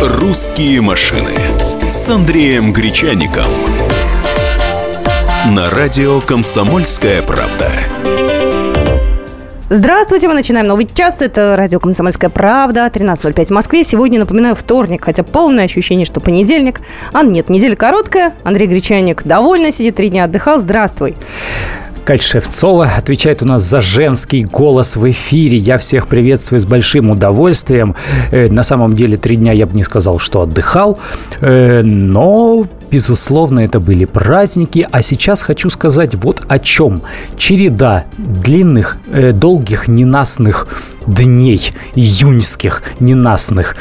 «Русские машины» с Андреем Гречаником. На радио «Комсомольская правда». Здравствуйте, мы начинаем новый час. Это радио «Комсомольская правда», 13.05 в Москве. Сегодня, напоминаю, вторник, хотя полное ощущение, что понедельник. А нет, неделя короткая. Андрей Гречаник довольно сидит, три дня отдыхал. Здравствуй. Кать Шевцова отвечает у нас за женский голос в эфире. Я всех приветствую с большим удовольствием. Э, на самом деле, три дня я бы не сказал, что отдыхал, э, но Безусловно, это были праздники, а сейчас хочу сказать вот о чем. Череда длинных, э, долгих, ненастных дней, июньских, ненастных,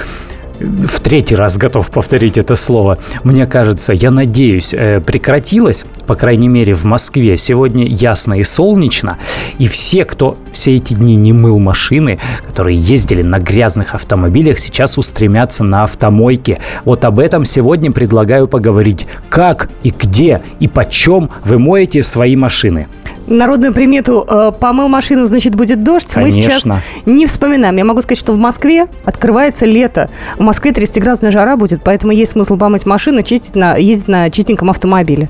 в третий раз готов повторить это слово, мне кажется, я надеюсь, э, прекратилось, по крайней мере, в Москве. Сегодня ясно и солнечно, и все, кто все эти дни не мыл машины, которые ездили на грязных автомобилях, сейчас устремятся на автомойки. Вот об этом сегодня предлагаю поговорить. Как и где и почем вы моете свои машины? Народную примету э, «помыл машину, значит, будет дождь» Конечно. мы сейчас не вспоминаем. Я могу сказать, что в Москве открывается лето. В Москве 30-градусная жара будет, поэтому есть смысл помыть машину, чистить на, ездить на чистеньком автомобиле.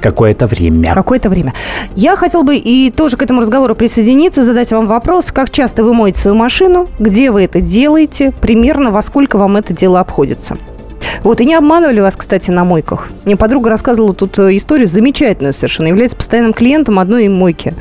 Какое-то время. Какое-то время. Я хотел бы и тоже к этому разговору присоединиться, задать вам вопрос, как часто вы моете свою машину, где вы это делаете, примерно во сколько вам это дело обходится. Вот, и не обманывали вас, кстати, на мойках. Мне подруга рассказывала тут э, историю замечательную совершенно. Является постоянным клиентом одной мойки.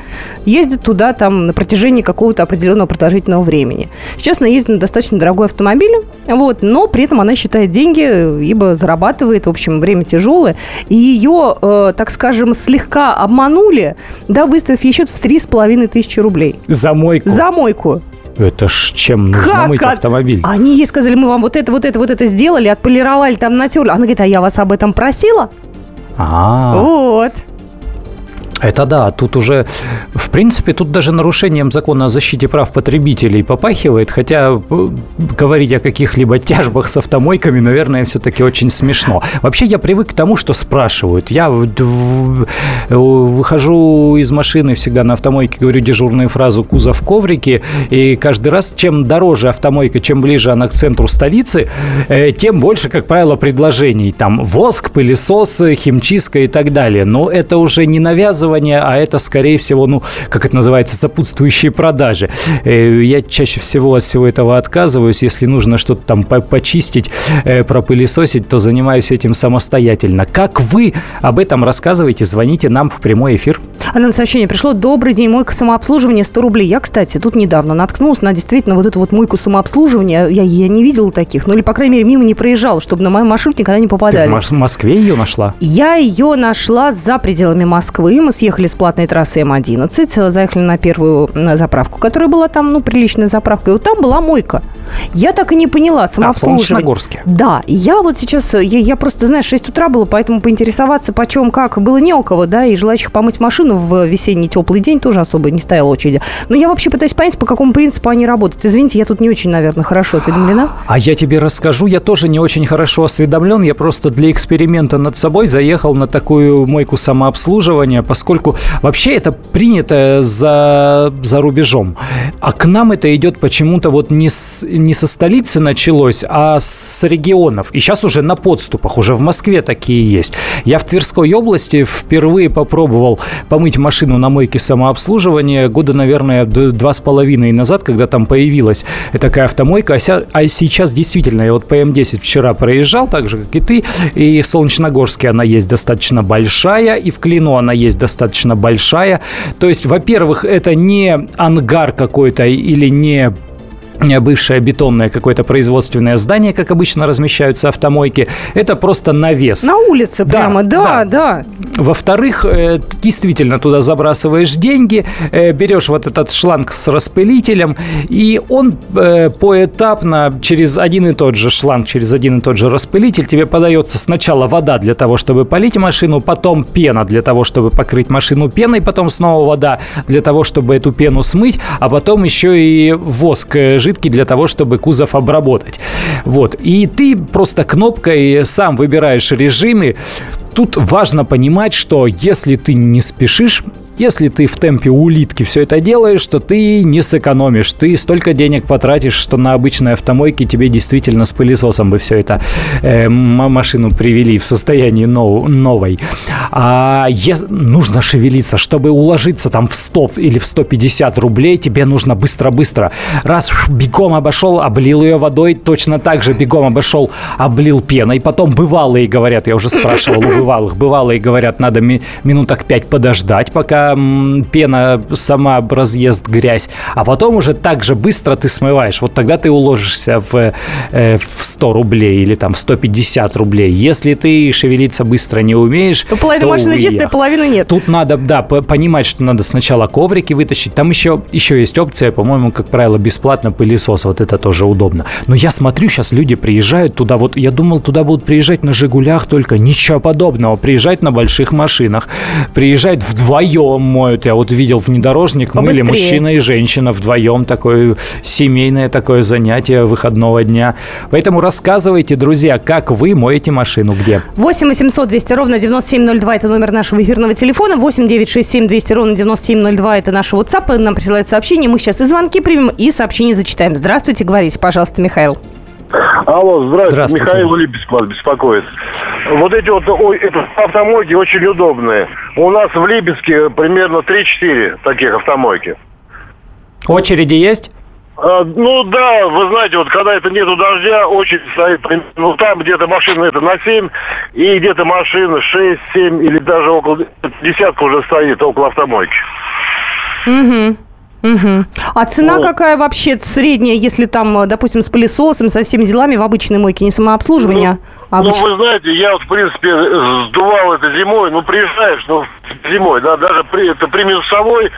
Ездит туда там на протяжении какого-то определенного продолжительного времени. Сейчас она ездит на достаточно дорогой автомобиль, вот, но при этом она считает деньги, ибо зарабатывает, в общем, время тяжелое. И ее, э, так скажем, слегка обманули, да, выставив ей счет в три с половиной тысячи рублей. За мойку. За мойку. Это ж чем нужно Как мыть от- автомобиль? Они ей сказали, мы вам вот это, вот это, вот это сделали, отполировали, там натерли. Она говорит, а я вас об этом просила? А, Вот. Это да, тут уже, в принципе, тут даже нарушением закона о защите прав потребителей попахивает, хотя э, говорить о каких-либо тяжбах с автомойками, наверное, все-таки очень смешно. Вообще я привык к тому, что спрашивают. Я э, выхожу из машины всегда на автомойке, говорю дежурную фразу «кузов в коврике», и каждый раз, чем дороже автомойка, чем ближе она к центру столицы, э, тем больше, как правило, предложений. Там воск, пылесосы, химчистка и так далее. Но это уже не навязывание, а это, скорее всего, ну, как это называется, сопутствующие продажи. Э, Я чаще всего от всего этого отказываюсь. Если нужно что-то там по- почистить, э, пропылесосить, то занимаюсь этим самостоятельно. Как вы об этом рассказываете, звоните нам в прямой эфир. А нам сообщение пришло. Добрый день, мойка самообслуживания 100 рублей. Я, кстати, тут недавно наткнулась на действительно вот эту вот мойку самообслуживания. Я, я не видела таких. Ну или, по крайней мере, мимо не проезжал, чтобы на мою маршрут никогда не Ты в попадались. Мос- Москве ее нашла? Я ее нашла за пределами Москвы. Мы съехали с платной трассы М11, заехали на первую заправку, которая была там, ну, приличная заправка. И вот там была мойка. Я так и не поняла А, самообслуживание. Солнечногорске. Да, я вот сейчас, я, я просто, знаешь, 6 утра было, поэтому поинтересоваться, почем, как, было не у кого, да, и желающих помыть машину в весенний теплый день тоже особо не стояла очереди. Но я вообще пытаюсь понять, по какому принципу они работают. Извините, я тут не очень, наверное, хорошо осведомлена. А я тебе расскажу, я тоже не очень хорошо осведомлен, я просто для эксперимента над собой заехал на такую мойку самообслуживания, поскольку вообще это принято за, за рубежом. А к нам это идет почему-то вот не, с, не со столицы началось, а с регионов. И сейчас уже на подступах, уже в Москве такие есть. Я в Тверской области впервые попробовал помыть машину на мойке самообслуживания года, наверное, два с половиной назад, когда там появилась такая автомойка. А, а сейчас действительно, я вот по М10 вчера проезжал, так же, как и ты, и в Солнечногорске она есть достаточно большая, и в Клину она есть достаточно большая. То есть, во-первых, это не ангар какой-то или не бывшее бетонное какое-то производственное здание, как обычно размещаются автомойки. Это просто навес. На улице Да, прямо, да, да. да. Во-вторых, э, действительно туда забрасываешь деньги, э, берешь вот этот шланг с распылителем, и он э, поэтапно через один и тот же шланг, через один и тот же распылитель тебе подается сначала вода для того, чтобы полить машину, потом пена для того, чтобы покрыть машину пеной, потом снова вода для того, чтобы эту пену смыть, а потом еще и воск э, жидкий для того, чтобы кузов обработать. Вот. И ты просто кнопкой сам выбираешь режимы, тут важно понимать, что если ты не спешишь, если ты в темпе улитки все это делаешь, то ты не сэкономишь. Ты столько денег потратишь, что на обычной автомойке тебе действительно с пылесосом бы все это э, машину привели в состоянии нов, новой. А е, нужно шевелиться. Чтобы уложиться там в 100 или в 150 рублей, тебе нужно быстро-быстро. Раз бегом обошел, облил ее водой, точно так же бегом обошел, облил пеной. Потом бывалые говорят, я уже спрашивал бывалых, бывалые говорят, надо ми, минуток 5 подождать, пока пена сама разъест грязь, а потом уже так же быстро ты смываешь. Вот тогда ты уложишься в, э, в 100 рублей или там в 150 рублей. Если ты шевелиться быстро не умеешь, то половина машины чистая, половины нет. Тут надо, да, понимать, что надо сначала коврики вытащить. Там еще, еще есть опция, по-моему, как правило, бесплатно пылесос. Вот это тоже удобно. Но я смотрю, сейчас люди приезжают туда. Вот я думал, туда будут приезжать на «Жигулях» только. Ничего подобного. Приезжать на больших машинах. Приезжать вдвоем вдвоем моют. Я вот видел внедорожник, Побыстрее. мыли мужчина и женщина вдвоем. Такое семейное такое занятие выходного дня. Поэтому рассказывайте, друзья, как вы моете машину, где? 8 800 200 ровно 9702 – это номер нашего эфирного телефона. 8 967 200 ровно 9702 – это наш WhatsApp. Нам присылают сообщения. Мы сейчас и звонки примем, и сообщения зачитаем. Здравствуйте, говорите, пожалуйста, Михаил. Алло, здравствуйте, здравствуйте. Михаил Липецк вас беспокоит. Вот эти вот ой, это, автомойки очень удобные. У нас в Липецке примерно 3-4 таких автомойки. Очереди есть? А, ну да, вы знаете, вот когда это нету дождя, очередь стоит, ну там где-то машина это на 7, и где-то машина 6, 7 или даже около десятка уже стоит около автомойки. Угу. Угу. А цена вот. какая вообще средняя, если там, допустим, с пылесосом, со всеми делами в обычной мойке, не самообслуживание? Ну, а обыч... ну вы знаете, я вот, в принципе, сдувал это зимой, ну, приезжаешь, ну, зимой, да, даже при, это при минусовой,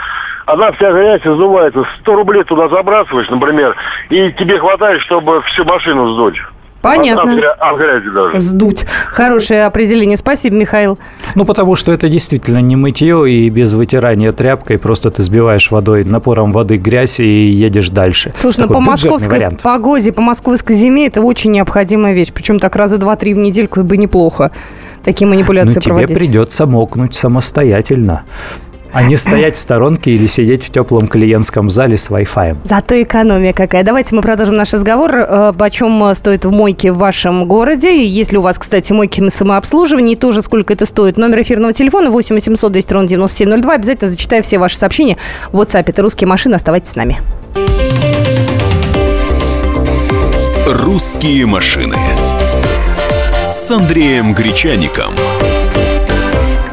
она вся грязь сдувается. 100 рублей туда забрасываешь, например, и тебе хватает, чтобы всю машину сдуть. Понятно. От, грязи даже. Сдуть. Хорошее определение. Спасибо, Михаил. Ну, потому что это действительно не мытье и без вытирания тряпкой. Просто ты сбиваешь водой, напором воды грязь и едешь дальше. Слушай, ну по московской погоде, по московской зиме это очень необходимая вещь. Причем так раза два-три в недельку бы неплохо такие манипуляции ну, проводить. тебе придется мокнуть самостоятельно. А не стоять в сторонке или сидеть в теплом клиентском зале с Wi-Fi. Зато экономия какая. Давайте мы продолжим наш разговор. Э, почем стоит в мойке в вашем городе? Если у вас, кстати, мойки на самообслуживании, тоже сколько это стоит? Номер эфирного телефона 8 800 200 ровно 9702. Обязательно зачитаю все ваши сообщения в WhatsApp. Это «Русские машины». Оставайтесь с нами. «Русские машины» с Андреем Гречаником.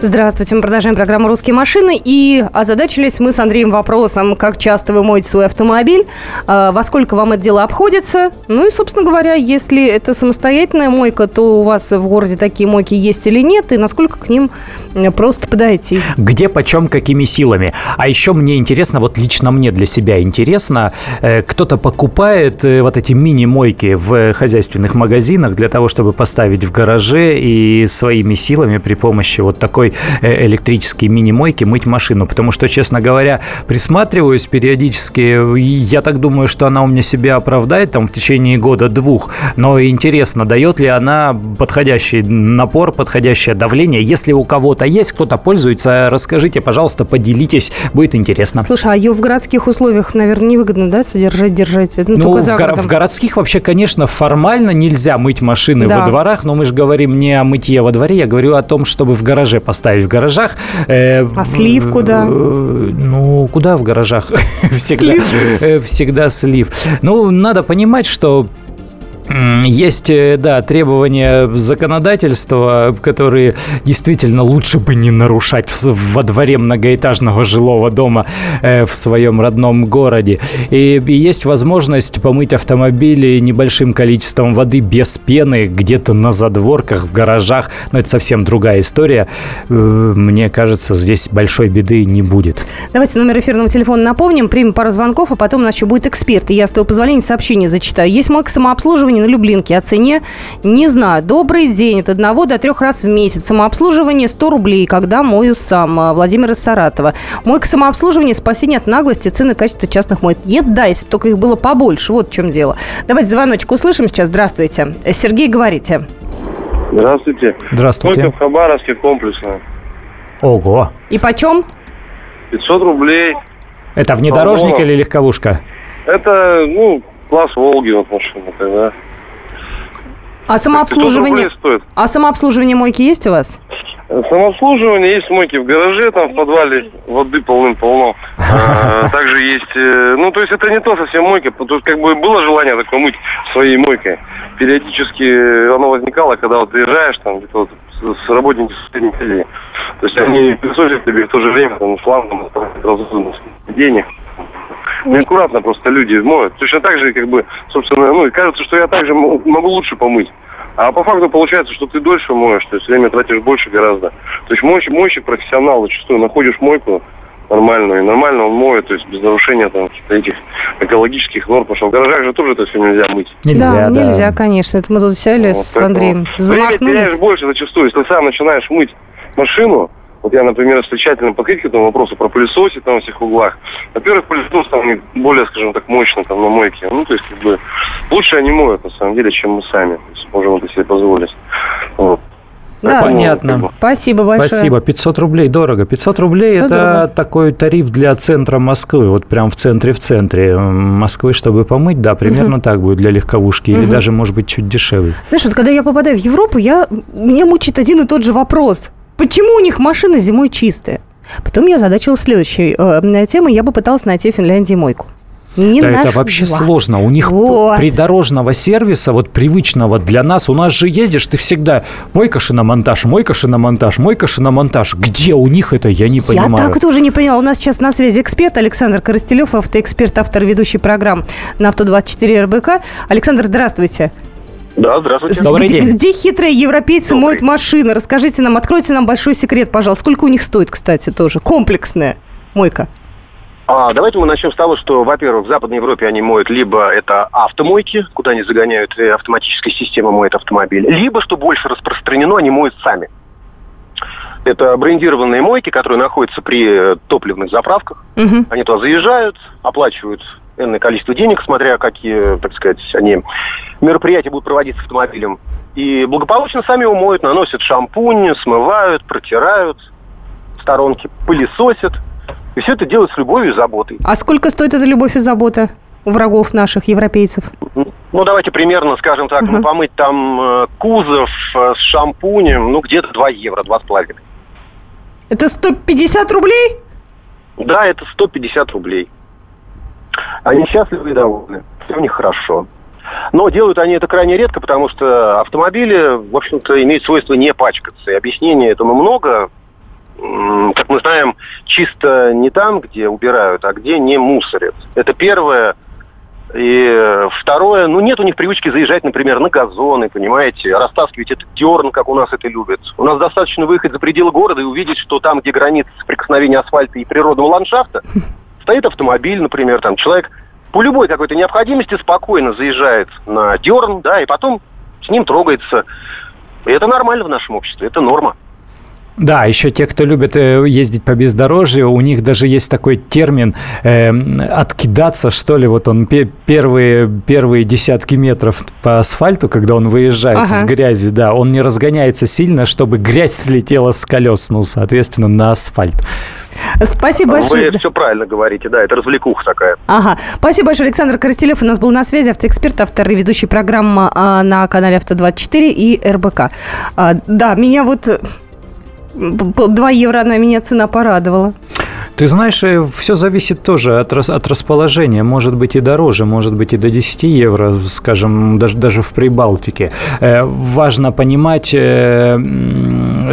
Здравствуйте, мы продолжаем программу «Русские машины». И озадачились мы с Андреем вопросом, как часто вы моете свой автомобиль, а, во сколько вам это дело обходится. Ну и, собственно говоря, если это самостоятельная мойка, то у вас в городе такие мойки есть или нет, и насколько к ним просто подойти. Где, почем, какими силами. А еще мне интересно, вот лично мне для себя интересно, э, кто-то покупает э, вот эти мини-мойки в хозяйственных магазинах для того, чтобы поставить в гараже и своими силами при помощи вот такой такой э, электрической мини-мойки мыть машину. Потому что, честно говоря, присматриваюсь периодически. Я так думаю, что она у меня себя оправдает там в течение года-двух. Но интересно, дает ли она подходящий напор, подходящее давление? Если у кого-то есть, кто-то пользуется, расскажите, пожалуйста, поделитесь, будет интересно. Слушай, а ее в городских условиях, наверное, невыгодно, да, содержать, держать? Ну, ну в, горо- в городских вообще, конечно, формально нельзя мыть машины да. во дворах, но мы же говорим не о мытье во дворе, я говорю о том, чтобы в гараже поставить в гаражах. Э, а слив куда? Э, ну, куда в гаражах? всегда, слив. всегда слив. Ну, надо понимать, что есть, э, да, требования законодательства, которые действительно лучше бы не нарушать во дворе многоэтажного жилого дома э, в своем родном городе. И есть возможность помыть автомобили небольшим количеством воды без пены где-то на задворках, в гаражах. Но это совсем другая история. Э, мне кажется, здесь большой беды не будет. Давайте номер эфирного телефона напомним, примем пару звонков, а потом у нас еще будет эксперт. И я, с твоего позволения, сообщение зачитаю. Есть мой самообслуживание на Люблинке. О цене не знаю. Добрый день. От одного до трех раз в месяц. Самообслуживание 100 рублей, когда мою сам. А, Владимир из Саратова. Мойка самообслуживание, спасение от наглости, цены, качества частных моек. Нет, да, если бы только их было побольше. Вот в чем дело. Давайте звоночек услышим сейчас. Здравствуйте. Сергей, говорите. Здравствуйте. Здравствуйте. Мойка в Хабаровске комплексная. Ого. И почем? 500 рублей. Это внедорожник или легковушка? Это, ну, класс Волги вот машина тогда. А самообслуживание? А самообслуживание мойки есть у вас? Самообслуживание есть мойки в гараже, там в подвале воды полным-полно. А, также есть, э, ну, то есть это не то совсем мойка, тут как бы было желание такое мыть своей мойкой. Периодически оно возникало, когда вот приезжаешь там где-то вот с работники соседней То есть они присутствуют тебе в то же время там шлангом денег. Неаккуратно просто люди моют. Точно так же, как бы, собственно, ну, кажется, что я также могу лучше помыть. А по факту получается, что ты дольше моешь, то есть время тратишь больше гораздо. То есть мойщик, мойщик профессионал зачастую находишь мойку нормальную, и нормально он моет, то есть без нарушения там этих экологических норм, потому что в гаражах же тоже это все нельзя мыть. Нельзя, да, да. нельзя, конечно. Это мы тут сели вот, с Андреем, Время теряешь больше зачастую, если сам начинаешь мыть машину, вот я, например, встречательно подходить к этому вопросу про пылесосе там во всех углах. Во-первых, пылесос там более, скажем так, мощно там на мойке. Ну, то есть, как бы, лучше они моют, на самом деле, чем мы сами. То есть, можем это себе позволить. Вот. Да, понятно. Спасибо большое. Спасибо. 500 рублей дорого. 500 рублей 500 это дорого. такой тариф для центра Москвы. Вот прям в центре, в центре Москвы, чтобы помыть, да, примерно угу. так будет для легковушки. Или даже, может быть, чуть дешевле. Знаешь, вот когда я попадаю в Европу, я, меня мучает один и тот же вопрос. Почему у них машины зимой чистые? Потом я задачила следующей э, темой. Я бы пыталась найти в Финляндии мойку. Не да, это вообще два. сложно. У них вот. придорожного сервиса, вот привычного для нас, у нас же едешь, ты всегда мойка шиномонтаж, мойка шиномонтаж, мойка шиномонтаж. Где у них это, я не понимаю. Я так тоже не поняла. У нас сейчас на связи эксперт Александр Коростелев, автоэксперт, автор ведущей программ на Авто24 РБК. Александр, здравствуйте. Да, здравствуйте. Добрый где, день. Где хитрые европейцы Добрый. моют машины? Расскажите нам, откройте нам большой секрет, пожалуйста. Сколько у них стоит, кстати, тоже? Комплексная мойка. А, давайте мы начнем с того, что, во-первых, в Западной Европе они моют либо это автомойки, куда они загоняют, и автоматическая система моет автомобиль, либо, что больше распространено, они моют сами. Это брендированные мойки, которые находятся при топливных заправках. Угу. Они туда заезжают, оплачивают энное количество денег, смотря какие, так сказать, они мероприятия будут проводить с автомобилем. И благополучно сами его моют, наносят шампунь, смывают, протирают сторонки, пылесосят. И все это делают с любовью и заботой. А сколько стоит эта любовь и забота у врагов наших, европейцев? Ну, давайте примерно, скажем так, ну, помыть там э, кузов э, с шампунем, ну, где-то 2 евро, 2,5. Это 150 рублей? Да, это 150 рублей. Они счастливы и довольны. Все у них хорошо. Но делают они это крайне редко, потому что автомобили, в общем-то, имеют свойство не пачкаться. И объяснений этому много. Как мы знаем, чисто не там, где убирают, а где не мусорят. Это первое. И второе, ну нет у них привычки заезжать, например, на газоны, понимаете, растаскивать этот дерн, как у нас это любят. У нас достаточно выехать за пределы города и увидеть, что там, где граница соприкосновения асфальта и природного ландшафта, стоит автомобиль, например, там человек по любой какой-то необходимости спокойно заезжает на дерн, да, и потом с ним трогается. И это нормально в нашем обществе, это норма. Да, еще те, кто любит э, ездить по бездорожью, у них даже есть такой термин э, «откидаться», что ли, вот он первые, первые десятки метров по асфальту, когда он выезжает ага. с грязи, да, он не разгоняется сильно, чтобы грязь слетела с колес, ну, соответственно, на асфальт. Спасибо большое. Вы все правильно говорите, да, это развлекуха такая. Ага. Спасибо большое, Александр Коростелев у нас был на связи, автоэксперт, автор и ведущий программы а, на канале Авто24 и РБК. А, да, меня вот 2 евро на меня цена порадовала. Ты знаешь, э, все зависит тоже от, от расположения. Может быть и дороже, может быть и до 10 евро, скажем, даже, даже в Прибалтике. Э, важно понимать, э,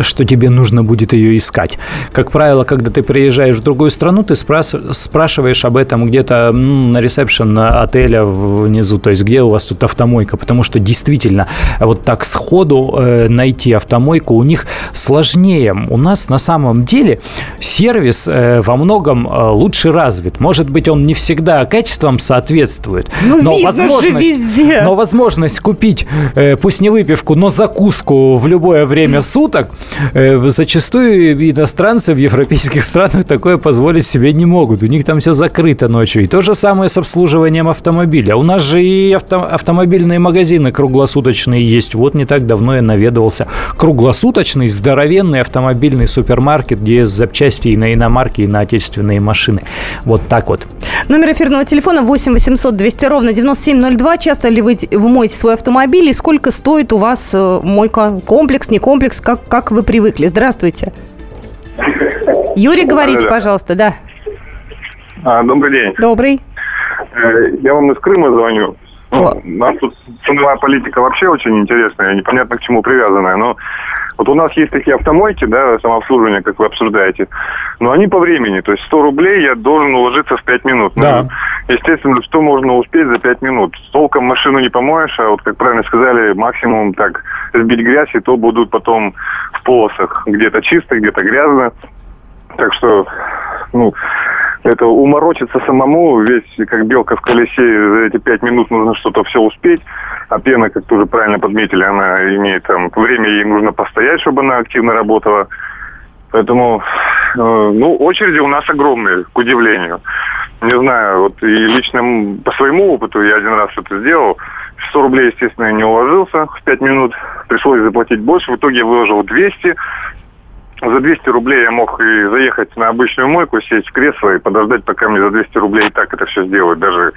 что тебе нужно будет ее искать. Как правило, когда ты приезжаешь в другую страну, ты спрашиваешь об этом где-то на ресепшн отеля внизу, то есть где у вас тут автомойка, потому что действительно вот так сходу найти автомойку у них сложнее. У нас на самом деле сервис во многом э, лучше развит. Может быть, он не всегда качеством соответствует, ну, но, возможность, но возможность купить, э, пусть не выпивку, но закуску в любое время суток, э, зачастую иностранцы в европейских странах такое позволить себе не могут. У них там все закрыто ночью. И то же самое с обслуживанием автомобиля. У нас же и авто, автомобильные магазины круглосуточные есть. Вот не так давно я наведывался. Круглосуточный, здоровенный автомобильный супермаркет, где есть запчасти и на иномарки, и на отечественные машины. Вот так вот. Номер эфирного телефона 8 800 200 ровно 9702. Часто ли вы, вы моете свой автомобиль и сколько стоит у вас э, мойка? Комплекс, не комплекс? Как, как вы привыкли? Здравствуйте. Юрий, говорите, пожалуйста, да. А, добрый день. Добрый. Э, я вам из Крыма звоню. Ну, у нас тут ценовая политика вообще очень интересная, непонятно к чему привязанная, но вот у нас есть такие автомойки, да, самообслуживание, как вы обсуждаете, но они по времени, то есть 100 рублей я должен уложиться в 5 минут. Да. Ну, естественно, что можно успеть за 5 минут? Толком машину не помоешь, а вот, как правильно сказали, максимум так сбить грязь, и то будут потом в полосах. Где-то чисто, где-то грязно. Так что, ну, это уморочиться самому, весь как белка в колесе, за эти пять минут нужно что-то все успеть. А пена, как тоже правильно подметили, она имеет там время, ей нужно постоять, чтобы она активно работала. Поэтому, э, ну, очереди у нас огромные, к удивлению. Не знаю, вот и лично по своему опыту я один раз это сделал. 100 рублей, естественно, не уложился в 5 минут. Пришлось заплатить больше. В итоге я выложил 200 за 200 рублей я мог и заехать на обычную мойку, сесть в кресло и подождать, пока мне за 200 рублей и так это все сделают, даже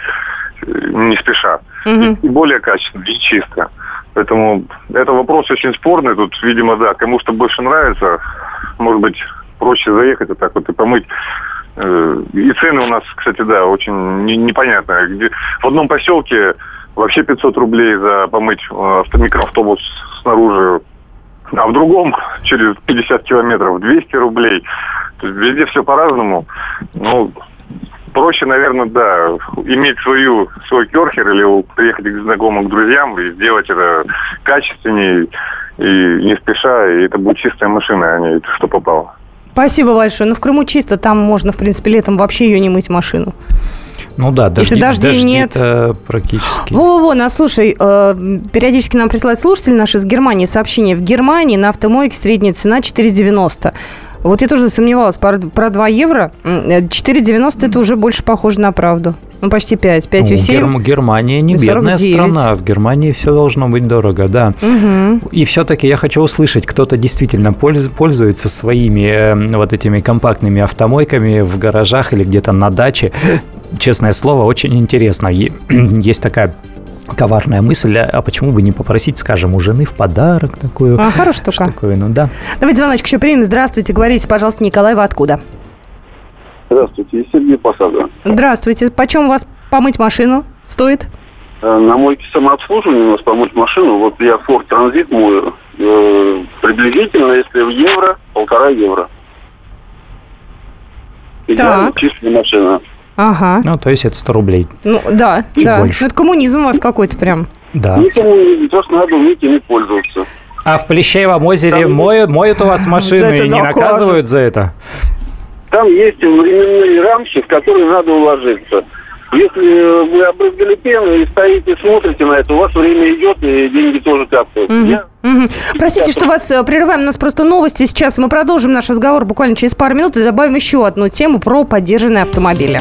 э, не спеша. Угу. И, и более качественно, и чисто. Поэтому это вопрос очень спорный. Тут, видимо, да, кому что больше нравится, может быть, проще заехать вот так вот и помыть. Э, и цены у нас, кстати, да, очень непонятные. Где, в одном поселке вообще 500 рублей за помыть э, микроавтобус снаружи а в другом через 50 километров 200 рублей. То есть везде все по-разному. Ну, проще, наверное, да, иметь свою, свой керхер или приехать к знакомым, к друзьям и сделать это качественнее и не спеша, и это будет чистая машина, а не что попало. Спасибо большое. Ну, в Крыму чисто, там можно, в принципе, летом вообще ее не мыть машину. Ну да, дожди, Если дождей дожди нет. Это практически. Во-во-во, нас слушай, э, периодически нам присылают слушатели наши из Германии сообщение. В Германии на автомойке средняя цена 4,90. Вот я тоже сомневалась про, про 2 евро. 4,90 это уже больше похоже на правду. Ну, почти 5. 5,7. Ну, Герм, Германия не 49. бедная страна. В Германии все должно быть дорого, да. Угу. И все-таки я хочу услышать, кто-то действительно пользуется своими э, вот этими компактными автомойками в гаражах или где-то на даче. Честное слово, очень интересно. Есть такая коварная мысль, а почему бы не попросить, скажем, у жены в подарок такую? А, хорошая штука. Такую, ну да. Давайте звоночек еще примем. Здравствуйте, говорите, пожалуйста, Николай, вы откуда? Здравствуйте, Сергей Посада. Здравствуйте. Почем у вас помыть машину стоит? Э, на мойке самообслуживания у нас помыть машину, вот я Ford Transit мою, э, приблизительно, если в евро, полтора евро. Идеально чистая машина. Ага. Ну, то есть это 100 рублей. Ну, да, Чуть да. больше. Ну, это коммунизм у вас какой-то прям. Да. Не коммунизм, просто надо уметь ими пользоваться. А в Плещеевом озере Там- моют, моют у вас машины и не наказывают за это? Там есть временные рамки, в которые надо уложиться. Если вы обрызгали пену и стоите, смотрите на это, у вас время идет, и деньги тоже капают. Я- Мгм. Простите, что вас э, прерываем. У нас просто новости сейчас. Мы продолжим наш разговор буквально через пару минут и добавим еще одну тему про поддержанные автомобили.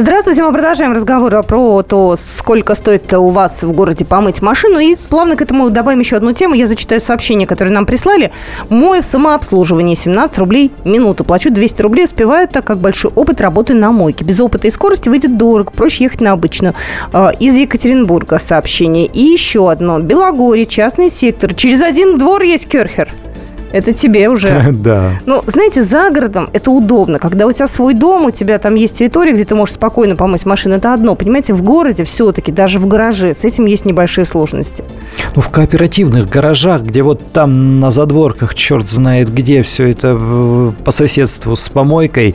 Здравствуйте, мы продолжаем разговор про то, сколько стоит у вас в городе помыть машину. И плавно к этому добавим еще одну тему. Я зачитаю сообщение, которое нам прислали. Мой в самообслуживании 17 рублей минуту. Плачу 200 рублей, успеваю, так как большой опыт работы на мойке. Без опыта и скорости выйдет дорого, проще ехать на обычную. А, Из Екатеринбурга сообщение. И еще одно. Белогорье, частный сектор. Через один двор есть керхер. Это тебе уже. Да. Ну, знаете, за городом это удобно. Когда у тебя свой дом, у тебя там есть территория, где ты можешь спокойно помыть машину, это одно. Понимаете, в городе все-таки, даже в гараже, с этим есть небольшие сложности. В кооперативных гаражах, где вот там на задворках, черт знает где, все это э, по соседству с помойкой,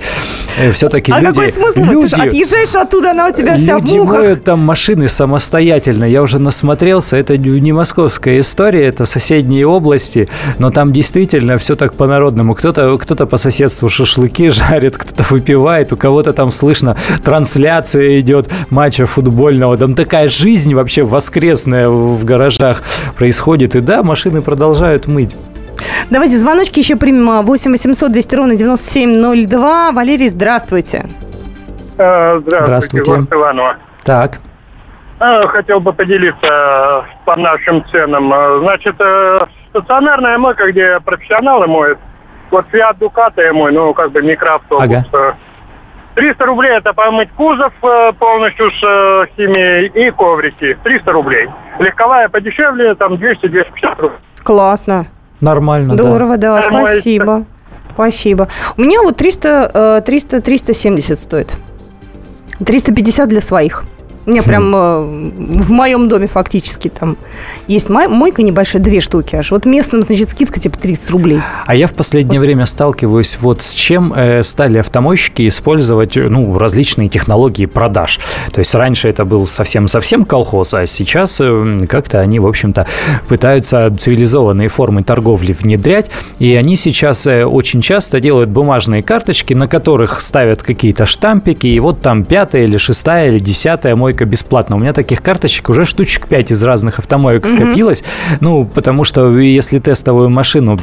все-таки а люди... какой смысл? люди- Слушай, отъезжаешь оттуда, она у тебя вся в Люди мухах. моют там машины самостоятельно. Я уже насмотрелся. Это не московская история, это соседние области. Но там действительно все так по-народному. Кто-то кто по соседству шашлыки жарит, кто-то выпивает, у кого-то там слышно трансляция идет матча футбольного. Там такая жизнь вообще воскресная в гаражах происходит. И да, машины продолжают мыть. Давайте звоночки еще примем. 8 800 200 ровно 9702. Валерий, здравствуйте. Э, Здравствуйте, Здравствуйте. город Иваново. Так. Э, Хотел бы поделиться э, по нашим ценам. Значит, стационарная мойка, где профессионалы моют, вот Fiat Ducato я мой, ну, как бы микроавтобус. Ага. Э, 300 рублей это помыть кузов э, полностью с э, химией и коврики. 300 рублей. Легковая подешевле, там 200-250 рублей. Классно. Нормально, да. Здорово, да, Нормально. спасибо. Спасибо. У меня вот 300, э, 300, 370 стоит. 350 для своих. У меня прям э, в моем доме фактически там есть мой- мойка небольшая, две штуки аж. Вот местным, значит, скидка типа 30 рублей. А я в последнее время сталкиваюсь вот с чем э, стали автомойщики использовать ну, различные технологии продаж. То есть раньше это был совсем-совсем колхоз, а сейчас э, как-то они, в общем-то, пытаются цивилизованные формы торговли внедрять. И они сейчас э, очень часто делают бумажные карточки, на которых ставят какие-то штампики, и вот там пятая или шестая или десятая мойка бесплатно. У меня таких карточек уже штучек 5 из разных автомоек скопилось. Ну, потому что если тестовую машину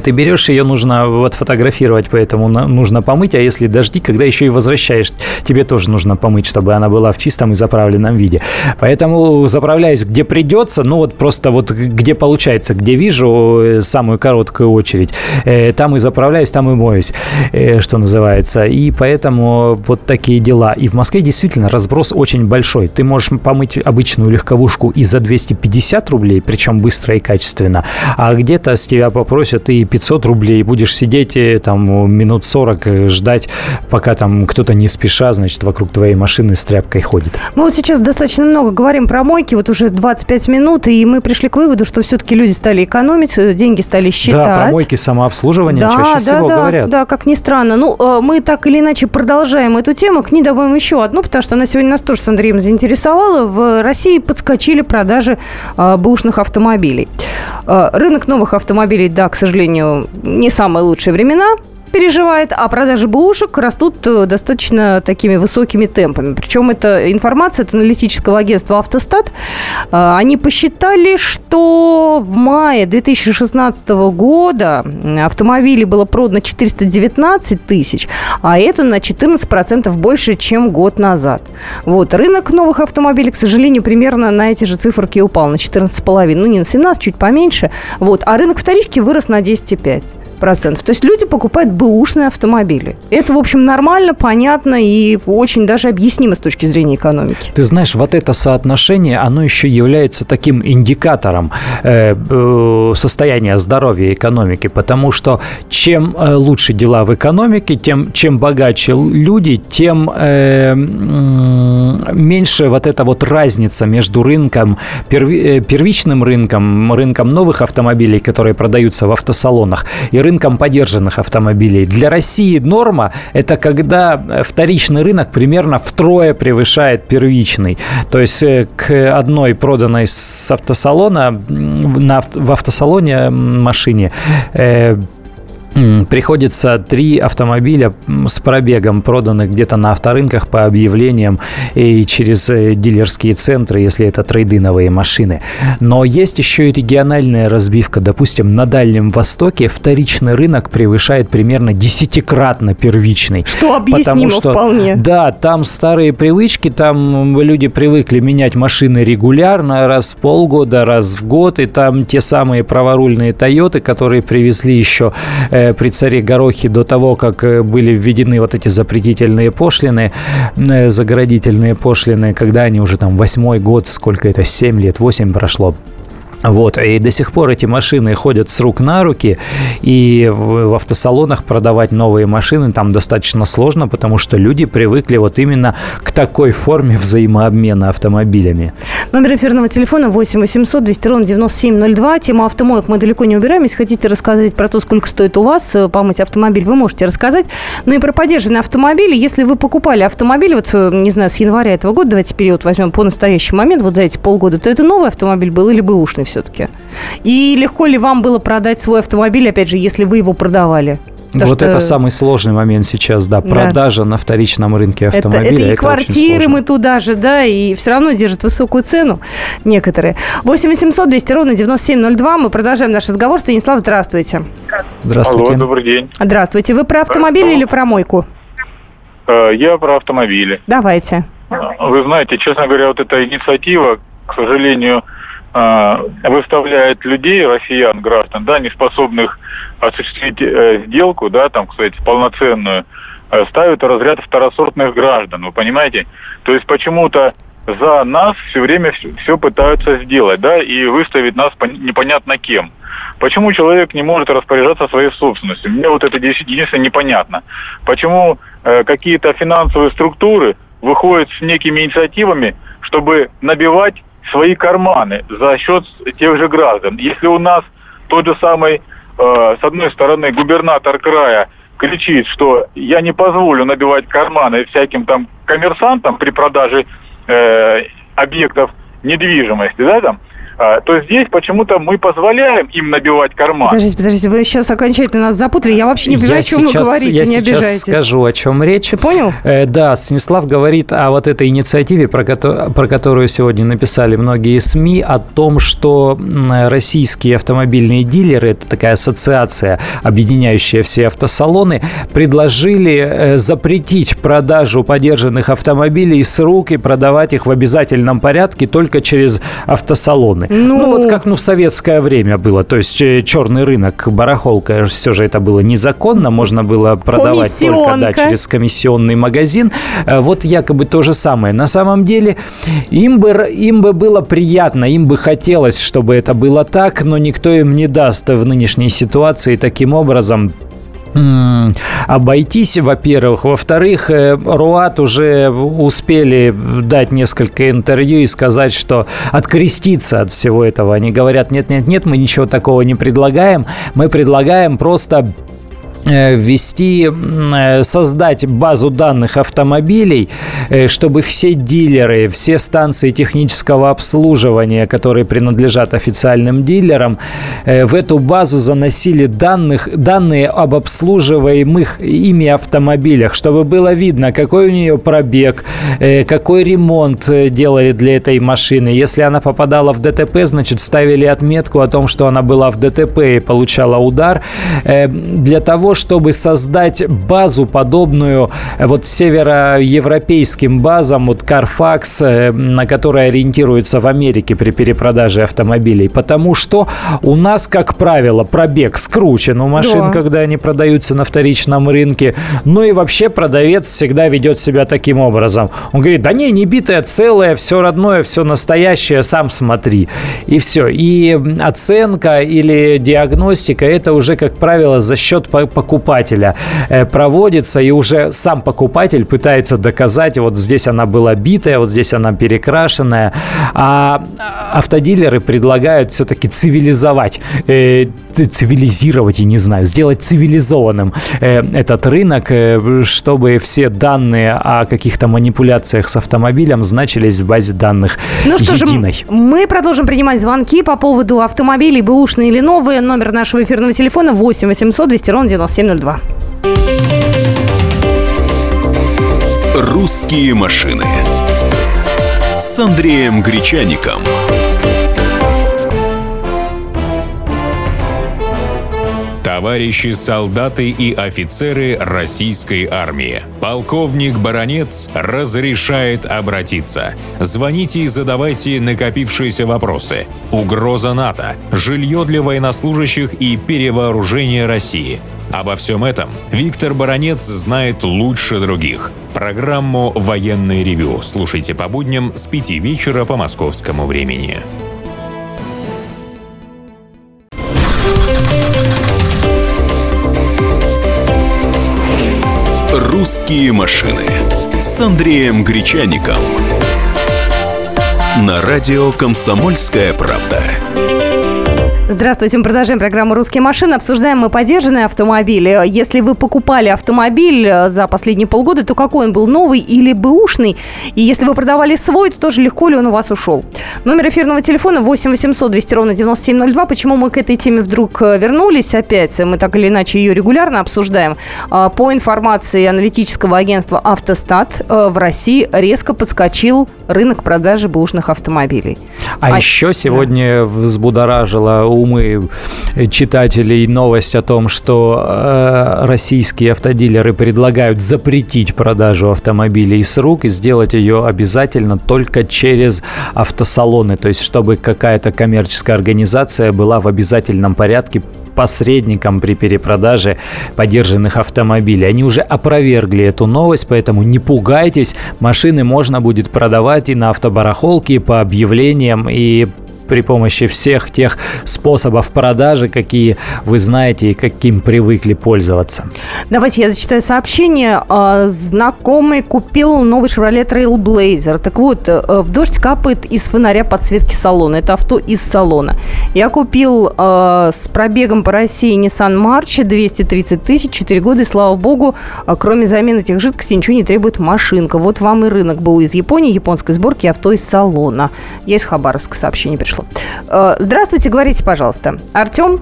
ты берешь ее, нужно вот фотографировать, поэтому нужно помыть, а если дожди, когда еще и возвращаешь, тебе тоже нужно помыть, чтобы она была в чистом и заправленном виде. Поэтому заправляюсь где придется, ну вот просто вот где получается, где вижу э, самую короткую очередь, э, там и заправляюсь, там и моюсь, э, что называется. И поэтому вот такие дела. И в Москве действительно разброс очень большой. Ты можешь помыть обычную легковушку и за 250 рублей, причем быстро и качественно, а где-то с тебя попросят и 500 рублей, будешь сидеть там минут 40 э, ждать, пока там кто-то не спеша, значит, вокруг твоей машины с тряпкой ходит. Мы вот сейчас достаточно много говорим про мойки, вот уже 25 минут, и мы пришли к выводу, что все-таки люди стали экономить, э, деньги стали считать. Да, про мойки самообслуживания чаще всего да, говорят. Да, как ни странно. Ну, э, мы так или иначе продолжаем эту тему. К ней добавим еще одну, потому что она сегодня нас тоже с Андреем заинтересовала. В России подскочили продажи э, бэушных автомобилей. Э, рынок новых автомобилей, да, к сожалению, не самые лучшие времена. Переживает, а продажи бэушек растут э, достаточно такими высокими темпами. Причем это информация от аналитического агентства «Автостат». Э, они посчитали, что в мае 2016 года автомобилей было продано 419 тысяч, а это на 14% больше, чем год назад. Вот. Рынок новых автомобилей, к сожалению, примерно на эти же циферки упал, на 14,5. Ну, не на 17, чуть поменьше. Вот. А рынок вторички вырос на 10,5 процентов. То есть люди покупают бэушные автомобили. Это, в общем, нормально, понятно и очень даже объяснимо с точки зрения экономики. Ты знаешь, вот это соотношение, оно еще является таким индикатором э, э, состояния здоровья экономики, потому что чем э, лучше дела в экономике, тем чем богаче люди, тем э, меньше вот эта вот разница между рынком, э, первичным рынком, рынком новых автомобилей, которые продаются в автосалонах, и рынком подержанных автомобилей. Для России норма – это когда вторичный рынок примерно втрое превышает первичный. То есть э, к одной проданной с автосалона на, в автосалоне машине э, приходится три автомобиля с пробегом, проданных где-то на авторынках по объявлениям и через э, дилерские центры, если это трейдиновые машины. Но есть еще и региональная разбивка. Допустим, на Дальнем Востоке вторичный рынок превышает примерно десятикратно первичный. Что объяснимо что, вполне. Да, там старые привычки, там люди привыкли менять машины регулярно, раз в полгода, раз в год, и там те самые праворульные Тойоты, которые привезли еще э, при царе Горохе до того, как э, были введены вот эти запретительные пошлины, э, заградительные пошлины, когда они уже там восьмой год, сколько это, 7 лет, 8 прошло, вот, и до сих пор эти машины ходят с рук на руки, и в, автосалонах продавать новые машины там достаточно сложно, потому что люди привыкли вот именно к такой форме взаимообмена автомобилями. Номер эфирного телефона 8 800 200 ровно 9702. Тему автомоек мы далеко не убираем. Если хотите рассказать про то, сколько стоит у вас э, помыть автомобиль, вы можете рассказать. Ну и про поддержанные автомобили. Если вы покупали автомобиль, вот, э, не знаю, с января этого года, давайте период возьмем по настоящий момент, вот за эти полгода, то это новый автомобиль был или бэушный все-таки? И легко ли вам было продать свой автомобиль, опять же, если вы его продавали? Потому вот что... это самый сложный момент сейчас, да, продажа да. на вторичном рынке автомобиля. Это, это и это квартиры мы туда же, да, и все равно держат высокую цену некоторые. 8 800 200 ровно 9702. Мы продолжаем наш разговор. Станислав, здравствуйте. Здравствуйте. Алло, добрый день. Здравствуйте. Вы про автомобиль или про мойку? Э, я про автомобили. Давайте. Вы знаете, честно говоря, вот эта инициатива, к сожалению, выставляет людей, россиян, граждан, да, неспособных осуществить э, сделку, да, там, кстати, полноценную, э, ставят в разряд второсортных граждан, вы понимаете? То есть почему-то за нас все время все, все пытаются сделать, да, и выставить нас непонятно кем. Почему человек не может распоряжаться своей собственностью? Мне вот это единственное непонятно. Почему э, какие-то финансовые структуры выходят с некими инициативами, чтобы набивать свои карманы за счет тех же граждан. Если у нас тот же самый Э, с одной стороны, губернатор края кричит, что я не позволю набивать карманы всяким там коммерсантам при продаже э, объектов недвижимости, да, там, то здесь почему-то мы позволяем им набивать карман. Подождите, подождите, вы сейчас окончательно нас запутали. Я вообще не понимаю, я о чем сейчас, вы говорите, я не сейчас обижайтесь. скажу, о чем речь. Ты понял? Э, да, Станислав говорит о вот этой инициативе, про, ко- про которую сегодня написали многие СМИ, о том, что российские автомобильные дилеры, это такая ассоциация, объединяющая все автосалоны, предложили э, запретить продажу подержанных автомобилей с рук и продавать их в обязательном порядке только через автосалоны стороны. Ну, ну вот как ну, в советское время было. То есть э, черный рынок, барахолка, все же это было незаконно. Можно было продавать только да, через комиссионный магазин. Э, вот якобы то же самое. На самом деле им бы, им бы было приятно, им бы хотелось, чтобы это было так, но никто им не даст в нынешней ситуации таким образом обойтись, во-первых. Во-вторых, э, Руат уже успели дать несколько интервью и сказать, что откреститься от всего этого. Они говорят, нет-нет-нет, мы ничего такого не предлагаем. Мы предлагаем просто ввести, э, создать базу данных автомобилей, э, чтобы все дилеры, все станции технического обслуживания, которые принадлежат официальным дилерам, в эту базу заносили данных, данные об обслуживаемых ими автомобилях, чтобы было видно, какой у нее пробег, какой ремонт делали для этой машины. Если она попадала в ДТП, значит, ставили отметку о том, что она была в ДТП и получала удар. Для того, чтобы создать базу, подобную э, вот североевропейским базам, вот Carfax, э, на которой ориентируется в Америке при перепродаже автомобилей. Потому что у нас, как правило, пробег скручен у машин, да. когда они продаются на вторичном рынке. Ну и вообще продавец всегда ведет себя таким образом. Он говорит, да не, не битое целое, все родное, все настоящее, сам смотри. И все. И оценка или диагностика, это уже, как правило, за счет покупателя э, проводится, и уже сам покупатель пытается доказать, вот здесь она была битая, вот здесь она перекрашенная. А автодилеры предлагают все-таки цивилизовать, э, цивилизировать, я не знаю, сделать цивилизованным э, этот рынок, чтобы все данные о каких-то манипуляциях с автомобилем значились в базе данных ну что единой. же, мы продолжим принимать звонки по поводу автомобилей, бэушные или новые. Номер нашего эфирного телефона 8 800 200 ровно 9702. «Русские машины» с Андреем Гречаником. Товарищи солдаты и офицеры российской армии. Полковник Баронец разрешает обратиться. Звоните и задавайте накопившиеся вопросы. Угроза НАТО, жилье для военнослужащих и перевооружение России – Обо всем этом Виктор Баранец знает лучше других. Программу «Военный ревю» слушайте по будням с 5 вечера по московскому времени. «Русские машины» с Андреем Гречаником. На радио «Комсомольская правда». Здравствуйте, мы продолжаем программу «Русские машины». Обсуждаем мы поддержанные автомобили. Если вы покупали автомобиль э, за последние полгода, то какой он был, новый или бэушный? И если вы продавали свой, то тоже легко ли он у вас ушел? Номер эфирного телефона 8 800 200 ровно 9702. Почему мы к этой теме вдруг э, вернулись опять? Мы так или иначе ее регулярно обсуждаем. А, по информации аналитического агентства «Автостат», э, в России резко подскочил рынок продажи бэушных автомобилей. А, а еще сегодня да. взбудоражила умы читателей новость о том, что э, российские автодилеры предлагают запретить продажу автомобилей с рук и сделать ее обязательно только через автосалоны. То есть, чтобы какая-то коммерческая организация была в обязательном порядке посредником при перепродаже подержанных автомобилей. Они уже опровергли эту новость, поэтому не пугайтесь, машины можно будет продавать и на автобарахолке, и по объявлениям, и при помощи всех тех способов продажи, какие вы знаете и каким привыкли пользоваться. Давайте я зачитаю сообщение. А, знакомый купил новый Chevrolet Trailblazer. Так вот, э, в дождь капает из фонаря подсветки салона. Это авто из салона. Я купил э, с пробегом по России Nissan March 230 тысяч, 4 года, и слава богу, а, кроме замены этих жидкостей ничего не требует машинка. Вот вам и рынок был из Японии, японской сборки авто из салона. Я из Хабаровска сообщение пришло Э, здравствуйте, говорите, пожалуйста. Артем,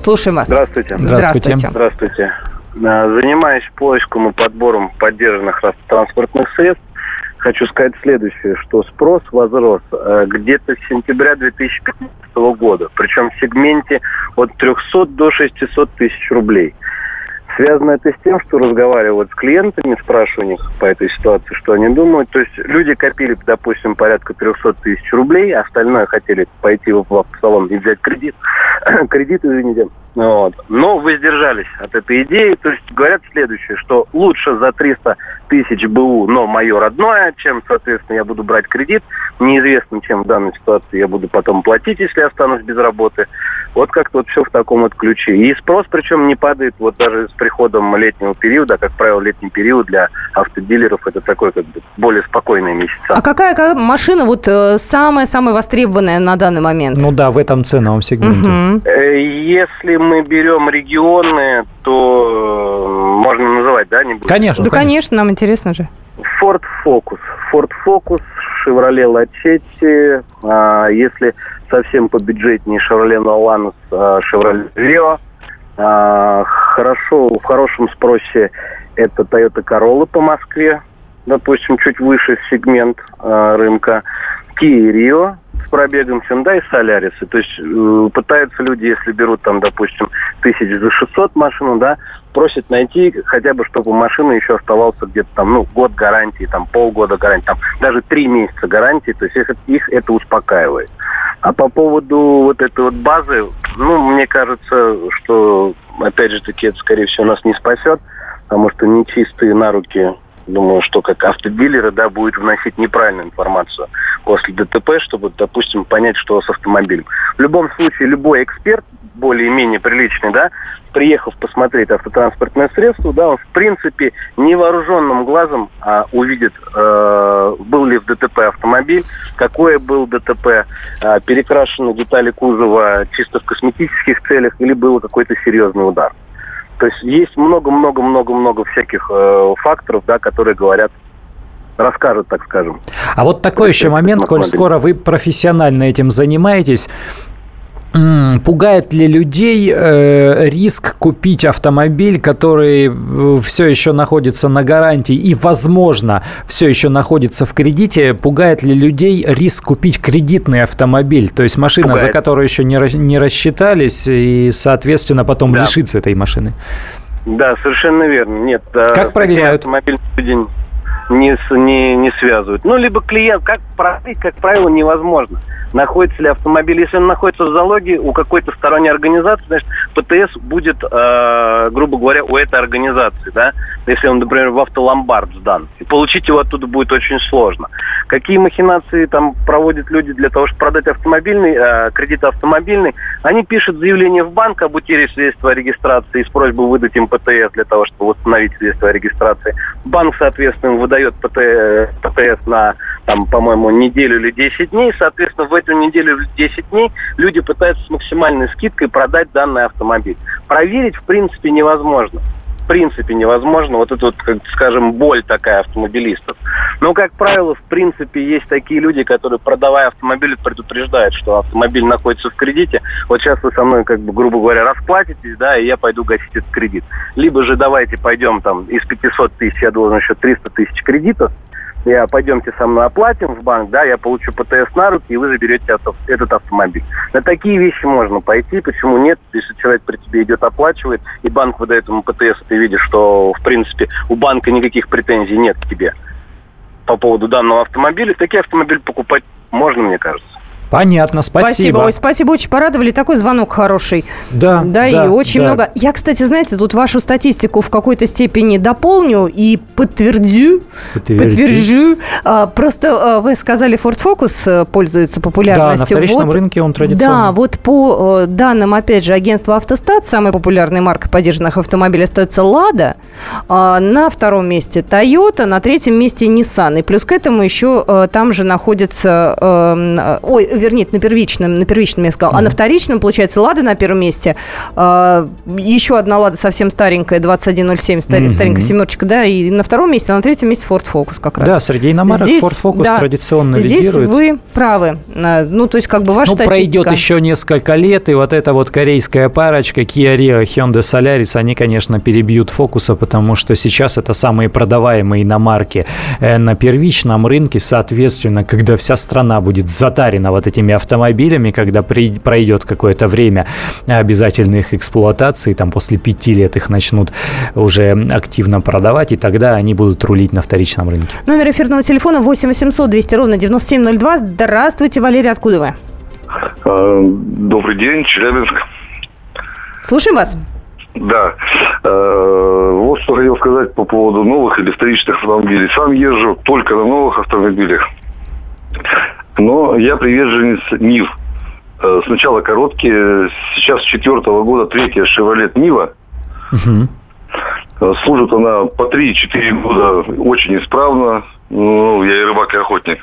слушаем вас. Здравствуйте. Здравствуйте. Здравствуйте. Э, занимаюсь поиском и подбором поддержанных транспортных средств. Хочу сказать следующее, что спрос возрос э, где-то с сентября 2015 года, причем в сегменте от 300 до 600 тысяч рублей. Связано это с тем, что разговариваю с клиентами, спрашиваю у них по этой ситуации, что они думают. То есть люди копили, допустим, порядка 300 тысяч рублей, а остальное хотели пойти в автосалон и взять кредит. кредит, извините. Вот. Но воздержались от этой идеи. То есть говорят следующее, что лучше за 300 тысяч БУ, но мое родное, чем, соответственно, я буду брать кредит. Неизвестно, чем в данной ситуации я буду потом платить, если останусь без работы. Вот как-то вот все в таком вот ключе. И спрос, причем, не падает вот даже с приходом летнего периода. Как правило, летний период для автодилеров это такой как бы более спокойный месяц. А какая, какая машина вот э, самая-самая востребованная на данный момент? Ну да, в этом ценовом сегменте. Угу. Если мы берем регионы, то э, можно называть, да, не будем? Конечно, Да, конечно, нам интересно же. Ford Focus. Ford Focus, Chevrolet Lachetti, а, если совсем побюджетнее Chevrolet Nolans, а, Chevrolet Rio. А, хорошо, в хорошем спросе это Toyota Corolla по Москве, допустим, чуть выше сегмент а, рынка. Kia Rio с пробегом Hyundai Solaris. То есть э, пытаются люди, если берут там, допустим, тысяч за 600 машину, да, просят найти хотя бы, чтобы у машины еще оставался где-то там, ну, год гарантии, там, полгода гарантии, там, даже три месяца гарантии, то есть их, их это успокаивает. А по поводу вот этой вот базы, ну, мне кажется, что, опять же таки, это, скорее всего, нас не спасет, потому что нечистые на руки думаю, что как автодилеры, да, будет вносить неправильную информацию после ДТП, чтобы, допустим, понять, что с автомобилем. В любом случае, любой эксперт, более-менее приличный, да, приехав посмотреть автотранспортное средство, да, он, в принципе, невооруженным глазом а, увидит, э, был ли в ДТП автомобиль, какое был ДТП, э, перекрашены детали кузова чисто в косметических целях или был какой-то серьезный удар. То есть есть много-много-много-много всяких э, факторов, да, которые говорят, расскажут, так скажем. А вот такой еще момент, коль скоро вы профессионально этим занимаетесь, Пугает ли людей э, риск купить автомобиль, который все еще находится на гарантии и, возможно, все еще находится в кредите? Пугает ли людей риск купить кредитный автомобиль? То есть машина, Пугает. за которую еще не, не рассчитались, и, соответственно, потом Да. лишиться этой машины? Да, совершенно верно. Нет, э, Как проверяют? Автомобиль люди не, не, не связывают. Ну, либо клиент, как проверить, как правило, невозможно. Находится ли автомобиль, если он находится в залоге у какой-то сторонней организации, значит, ПТС будет, э, грубо говоря, у этой организации, да, если он, например, в автоломбард сдан. И получить его оттуда будет очень сложно. Какие махинации там проводят люди для того, чтобы продать автомобильный, э, кредит автомобильный, они пишут заявление в банк об утере свидетельства о регистрации с просьбой выдать им ПТС для того, чтобы восстановить свидетельство о регистрации. Банк, соответственно, им выдает ПТ- ПТС на, там, по-моему, неделю или 10 дней. Соответственно, в эту неделю или 10 дней люди пытаются с максимальной скидкой продать данный автомобиль. Проверить, в принципе, невозможно. В принципе, невозможно. Вот это вот, как, скажем, боль такая автомобилистов. Но, как правило, в принципе, есть такие люди, которые, продавая автомобиль, предупреждают, что автомобиль находится в кредите. Вот сейчас вы со мной, как бы, грубо говоря, расплатитесь, да, и я пойду гасить этот кредит. Либо же давайте пойдем там из 500 тысяч, я должен еще 300 тысяч кредитов, я пойдемте со мной оплатим в банк, да, я получу ПТС на руки, и вы заберете этот автомобиль. На такие вещи можно пойти, почему нет, если человек при тебе идет оплачивает, и банк выдает ему ПТС, ты видишь, что, в принципе, у банка никаких претензий нет к тебе по поводу данного автомобиля, такие автомобили покупать можно, мне кажется. Понятно, спасибо. Ой, спасибо, очень порадовали. Такой звонок хороший. Да, Да, да, и очень да. много. Я, кстати, знаете, тут вашу статистику в какой-то степени дополню и подтвердю. Подтверди. Подтвержу. А, просто а, вы сказали, Ford Focus э, пользуется Да, популярностью. на вторичном Вот, рынке он традиционно. Да, вот по э, данным, опять же, агентства «Автостат», самой популярной маркой поддержанных автомобилей остается «Лада», а на втором месте «Тойота», на третьем месте «Ниссан». И плюс к этому еще э, там же находится... э, ой, вернее, на первичном, на первичном я сказала. А на вторичном, получается, «Лада» на первом месте. э, еще одна «Лада» совсем старенькая, 2107, старе- Мгм. старенькая семерочка, да, и на втором месте, а на третьем месте «Ford Focus» как раз. Да, среди иномарок Здесь, Ford Focus да, традиционно Здесь лидирует. вы правы. А, Ну, то есть, как бы ваша Ну, пройдет статистика. еще несколько лет, и вот эта вот корейская парочка Kia Rio Hyundai Solaris, они, конечно, перебьют фокуса, потому что сейчас это самые продаваемые иномарки э, на первичном рынке, соответственно, когда вся страна будет затарена вот этими автомобилями, когда при- пройдет какое-то время обязательных эксплуатаций, там после пяти лет их начнут уже активно продавать, и тогда они будут рулить на вторичном рынке. Номер эфирного телефона 8 800 200 ровно 9702. Здравствуйте, Валерий, откуда вы? А, Добрый день, Челябинск. Слушаем вас. Да. Э, Вот что хотел сказать по поводу новых или вторичных автомобилей. Сам езжу только на новых автомобилях. Но я приверженец НИВ. Э, Сначала короткие, сейчас с четвертого года третья Chevrolet Нива. Э, Служит она по 3-4 года очень исправно. Ну, я и рыбак, и охотник.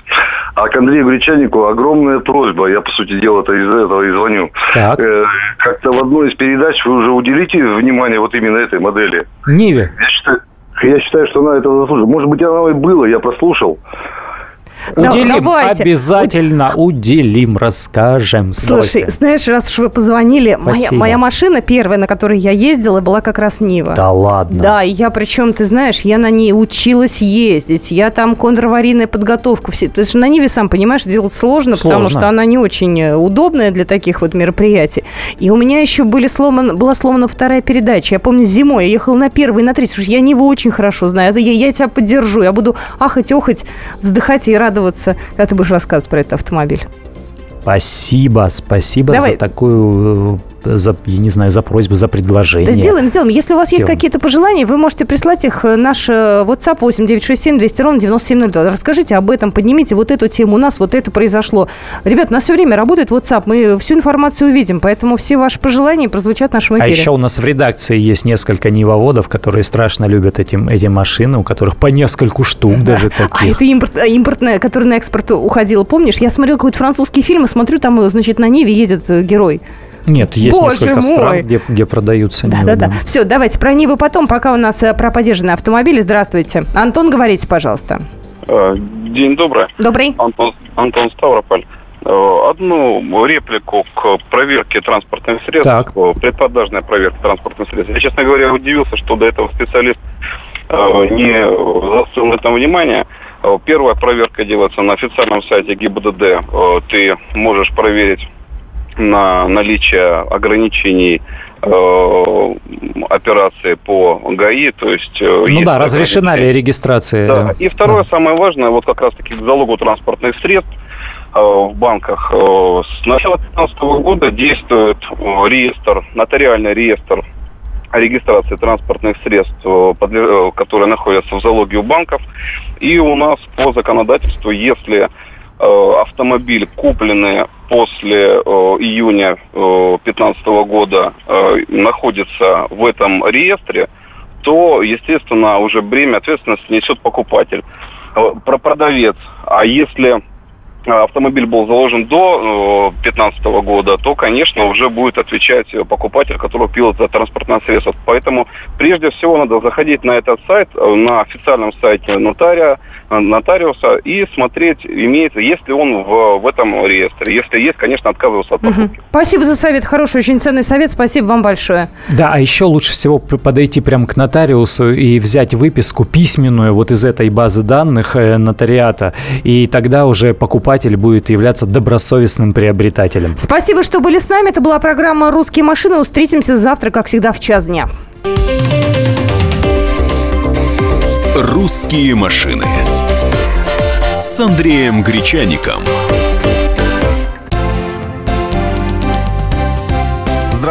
А к Андрею Гречанику огромная просьба. Я, по сути дела, это из этого и звоню. Так. Э, Как-то в одной из передач вы уже уделите внимание вот именно этой модели. Ниве. Я считаю, я считаю, что она этого заслуживает. Может быть, оно и было, я прослушал. Уделим, давайте. обязательно уделим, расскажем. Слушай, знаешь, раз уж вы позвонили, моя, моя машина первая, на которой я ездила, была как раз Нива. Да ладно. Да, я причем, ты знаешь, я на ней училась ездить, я там контраварийная подготовку, все. То есть на Ниве, сам понимаешь, делать сложно, потому Сложно. что она не очень э, удобная для таких вот мероприятий. И у меня еще были сломан, была сломана вторая передача. Я помню, зимой я ехала на первый, на третий. Слушай, я Ниву очень хорошо знаю. Это Я, я тебя поддержу. Я буду ахать, охать, вздыхать и радоваться, когда ты будешь рассказывать про этот автомобиль. Спасибо, спасибо Давай. за такую, э, за, я не знаю, за просьбу, за предложение. Да сделаем, сделаем. Если у вас есть Сделаем. какие-то пожелания, вы можете прислать их. э, Наш э, WhatsApp 8967 200 ровно 9702. Расскажите об этом, поднимите вот эту тему. У нас вот это произошло. Ребят, у нас все время работает WhatsApp. Мы всю информацию увидим, поэтому все ваши пожелания прозвучат в нашем А эфире. еще у нас в редакции есть несколько нивоводов, которые страшно любят этим, эти машины, у которых по нескольку штук даже А таких. это импорт, а, импортная, которая на экспорт уходила. Помнишь, я смотрела какой-то французский фильм и смотрю, там, э, значит, на Ниве едет э, герой. Нет, есть Боже несколько мой. стран, где, где продаются Нивы, Да-да-да. Все, давайте про Нивы потом, пока у нас э, про подержанные автомобили. Здравствуйте. Антон, говорите, пожалуйста. Э, День добрый. Добрый. Антон, Антон Ставрополь. Э, Одну реплику к проверке транспортных средств, Так. предпродажная проверка транспортных средств. Я, честно говоря, удивился, что до этого специалист не заострил на этом внимание. Первая проверка делается на официальном сайте ГИБДД. Ты можешь проверить на наличие ограничений э, операции по ГАИ, то есть... э, Ну есть да, разрешена ли регистрация? Да. И второе, самое важное, вот как раз-таки к залогу транспортных средств э, в банках. Э, с начала 2015 года действует э, реестр, нотариальный реестр регистрации транспортных средств, э, э, которые находятся в залоге у банков. И у нас по законодательству, если э, автомобиль, купленный после э, июня 2015 года, э, находится в этом реестре, то, естественно, уже бремя ответственности несет покупатель, э, про продавец. А если э, автомобиль был заложен до 2015 года, то, конечно, уже будет отвечать э, покупатель, который купил это транспортное средство. Поэтому прежде всего надо заходить на этот сайт, э, на официальном сайте нотария, э, нотариуса и смотреть, имеется, есть ли он в, в этом реестре. Если есть, конечно, отказываться от покупки. Мгм. Спасибо за совет. Хороший, очень ценный совет. Спасибо вам большое. Да, а еще лучше всего подойти прямо к нотариусу и взять выписку письменную вот из этой базы данных э, нотариата, и тогда уже покупатель будет являться добросовестным приобретателем. Спасибо, что были с нами. Это была программа «Русские машины». Встретимся завтра, как всегда, в час дня. «Русские машины» с Андреем Гречаником.